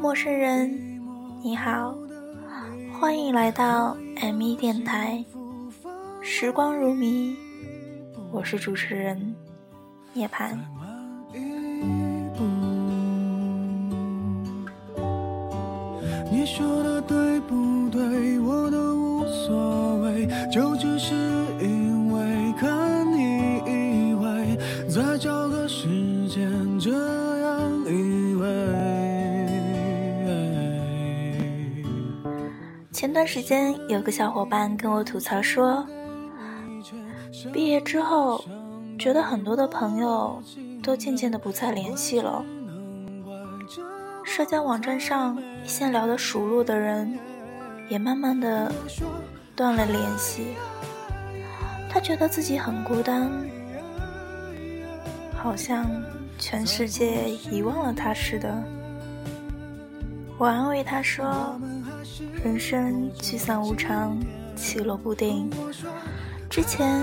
陌生人，你好，欢迎来到 M 一电台。时光如迷，我是主持人涅槃。前段时间有个小伙伴跟我吐槽说，毕业之后觉得很多的朋友都渐渐的不再联系了。社交网站上一线聊得熟络的人，也慢慢的断了联系。他觉得自己很孤单，好像全世界遗忘了他似的。我安慰他说：“人生聚散无常，起落不定。之前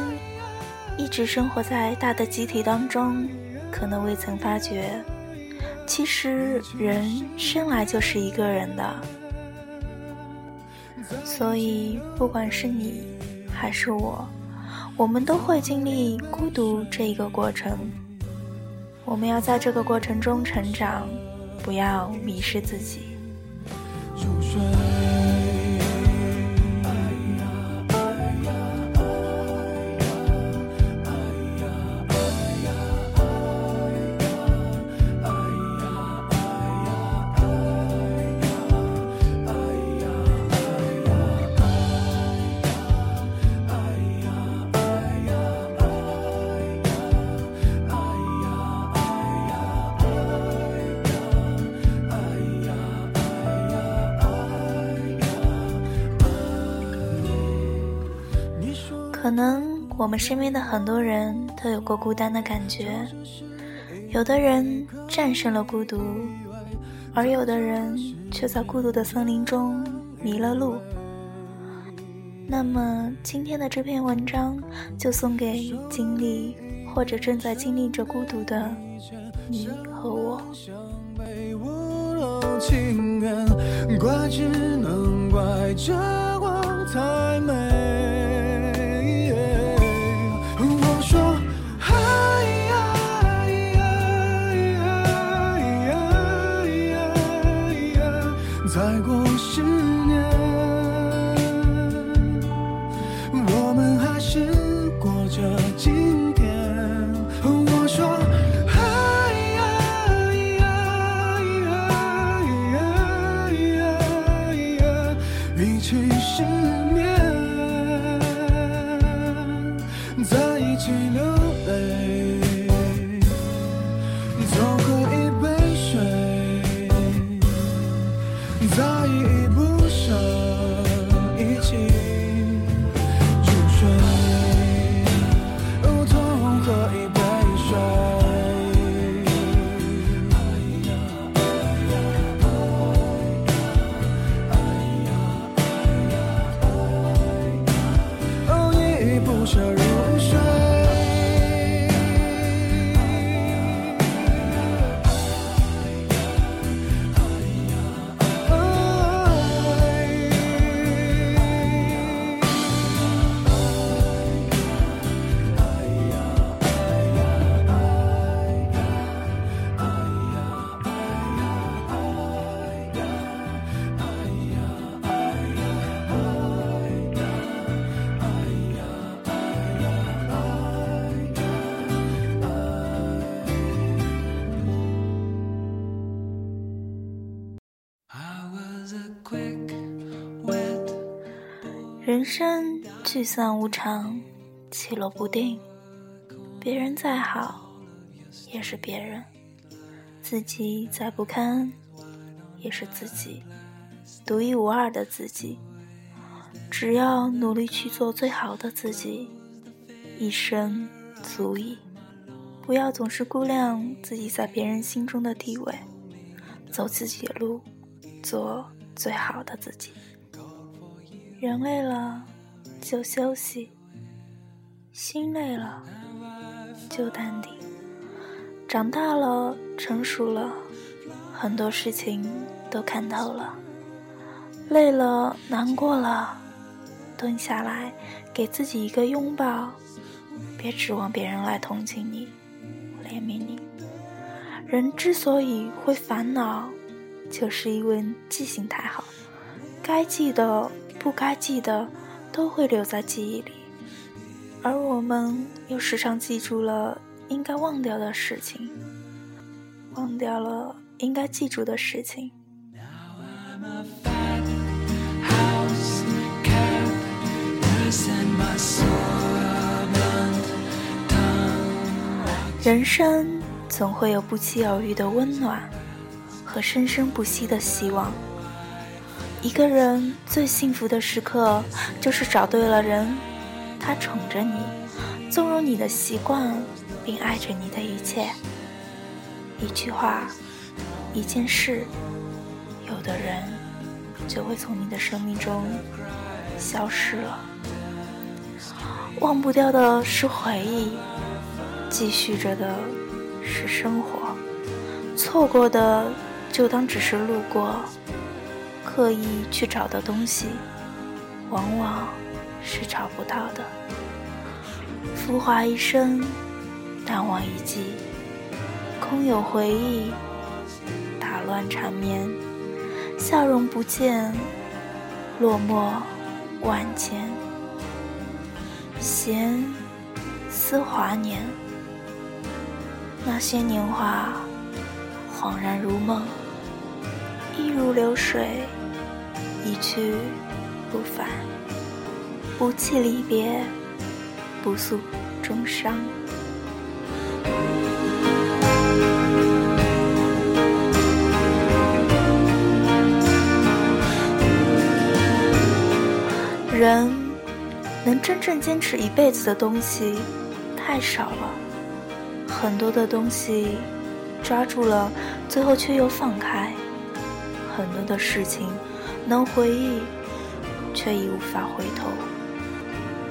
一直生活在大的集体当中，可能未曾发觉。”其实人生来就是一个人的，所以不管是你还是我，我们都会经历孤独这一个过程。我们要在这个过程中成长，不要迷失自己。可能我们身边的很多人都有过孤单的感觉，有的人战胜了孤独，而有的人却在孤独的森林中迷了路。那么今天的这篇文章就送给经历或者正在经历着孤独的你和我。怪只能怪这光太美。早已不想一起人生聚散无常，起落不定。别人再好，也是别人；自己再不堪，也是自己，独一无二的自己。只要努力去做最好的自己，一生足矣。不要总是估量自己在别人心中的地位，走自己的路，做最好的自己。人累了就休息，心累了就淡定。长大了，成熟了，很多事情都看透了。累了，难过了，蹲下来，给自己一个拥抱。别指望别人来同情你、怜悯你。人之所以会烦恼，就是因为记性太好，该记的、不该记的，都会留在记忆里，而我们又时常记住了应该忘掉的事情，忘掉了应该记住的事情。人生总会有不期而遇的温暖和生生不息的希望。一个人最幸福的时刻，就是找对了人，他宠着你，纵容你的习惯，并爱着你的一切。一句话，一件事，有的人就会从你的生命中消失了。忘不掉的是回忆。继续着的是生活，错过的就当只是路过。刻意去找的东西，往往是找不到的。浮华一生，淡忘一季，空有回忆，打乱缠绵。笑容不见，落寞万千。闲思华年。那些年华，恍然如梦，一如流水，一去不返。不弃离别，不诉衷伤。人能真正坚持一辈子的东西，太少了。很多的东西抓住了，最后却又放开；很多的事情能回忆，却已无法回头。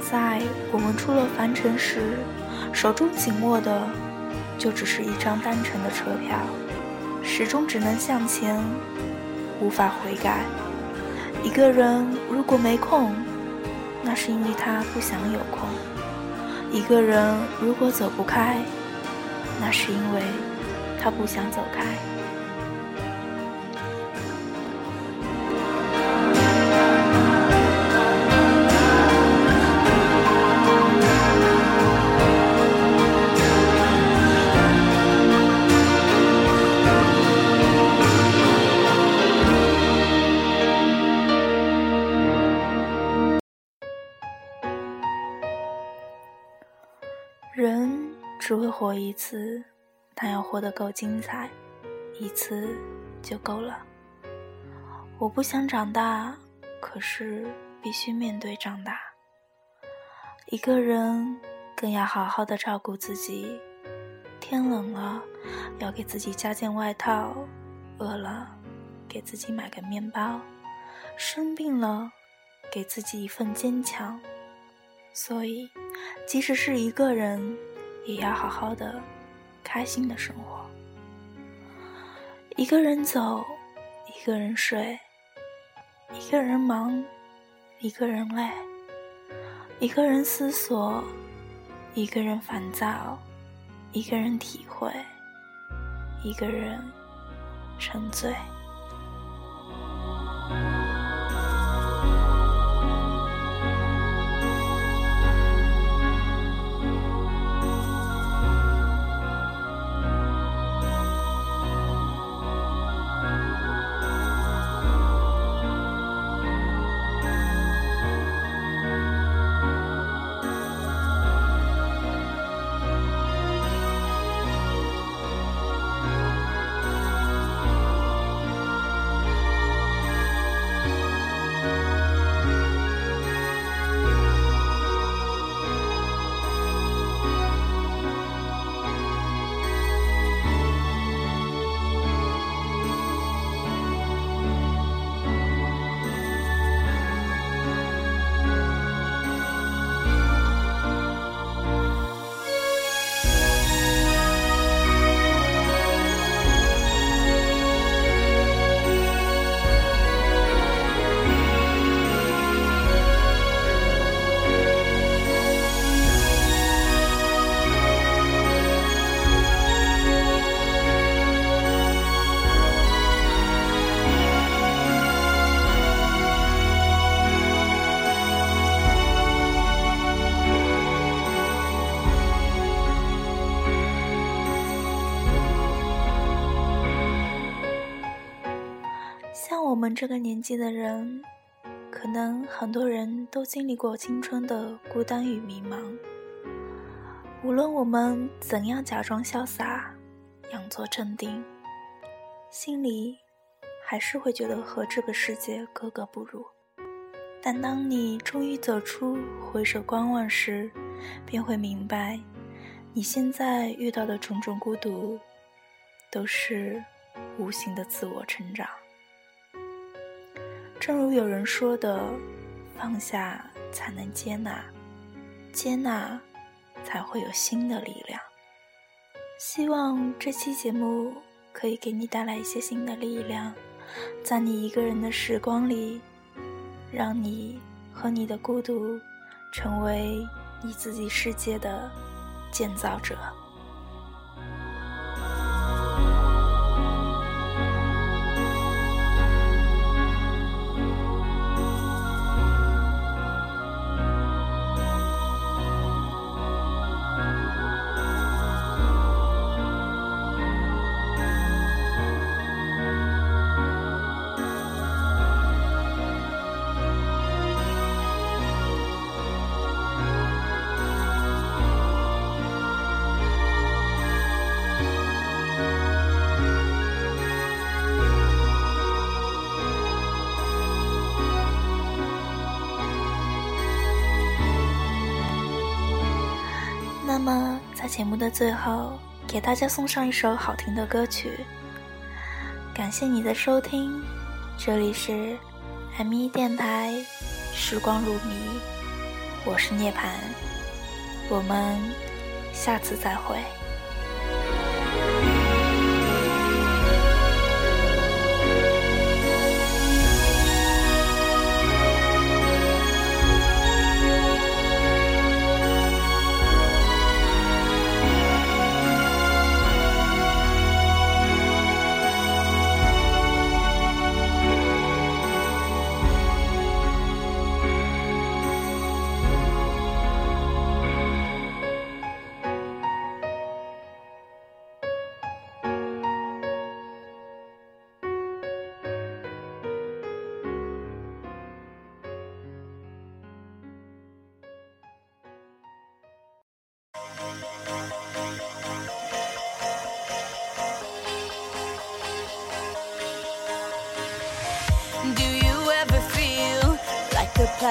在我们出了凡尘时，手中紧握的就只是一张单程的车票，始终只能向前，无法悔改。一个人如果没空，那是因为他不想有空；一个人如果走不开，那是因为他不想走开。活一次，但要活得够精彩，一次就够了。我不想长大，可是必须面对长大。一个人更要好好的照顾自己，天冷了要给自己加件外套，饿了给自己买个面包，生病了给自己一份坚强。所以，即使是一个人。也要好好的、开心的生活。一个人走，一个人睡，一个人忙，一个人累，一个人思索，一个人烦躁，一个人体会，一个人沉醉。我们这个年纪的人，可能很多人都经历过青春的孤单与迷茫。无论我们怎样假装潇洒，佯作镇定，心里还是会觉得和这个世界格格不入。但当你终于走出，回首观望时，便会明白，你现在遇到的种种孤独，都是无形的自我成长。正如有人说的：“放下才能接纳，接纳。”才会有新的力量。希望这期节目可以给你带来一些新的力量，在你一个人的时光里，让你和你的孤独成为你自己世界的建造者。那么，在节目的最后，给大家送上一首好听的歌曲。感谢你的收听，这里是 M 一电台，时光如迷，我是涅槃，我们下次再会。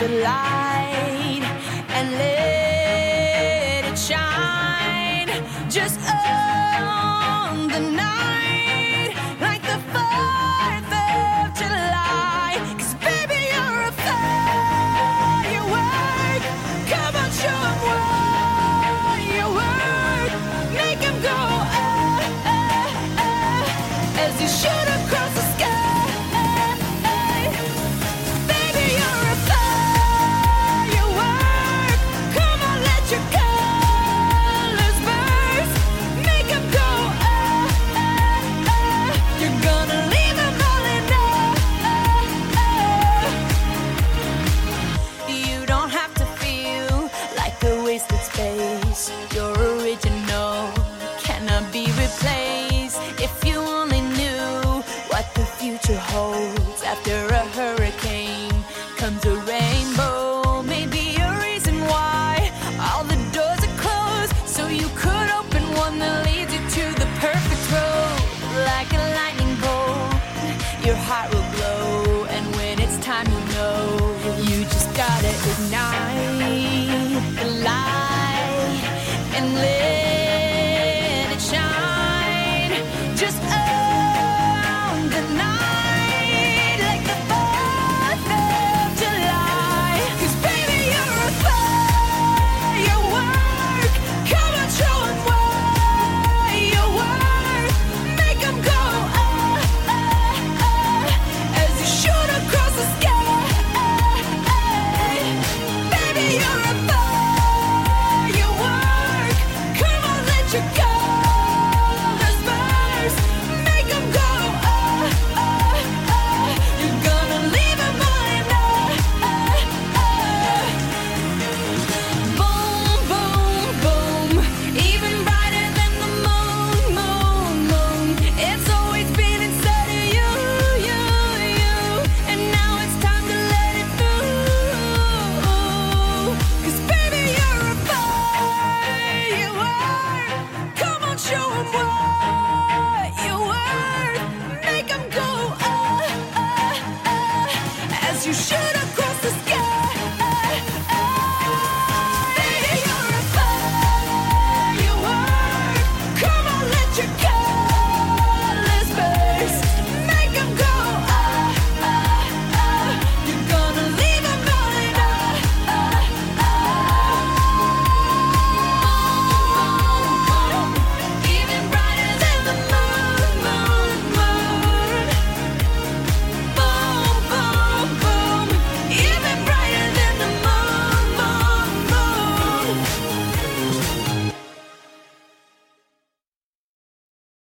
the light and let it shine just on the night like the 4th of July. Cause baby, you're a firework. Come on, show 'em what you work. Make 'em go, ah, ah, ah, as you shoot after a hurry.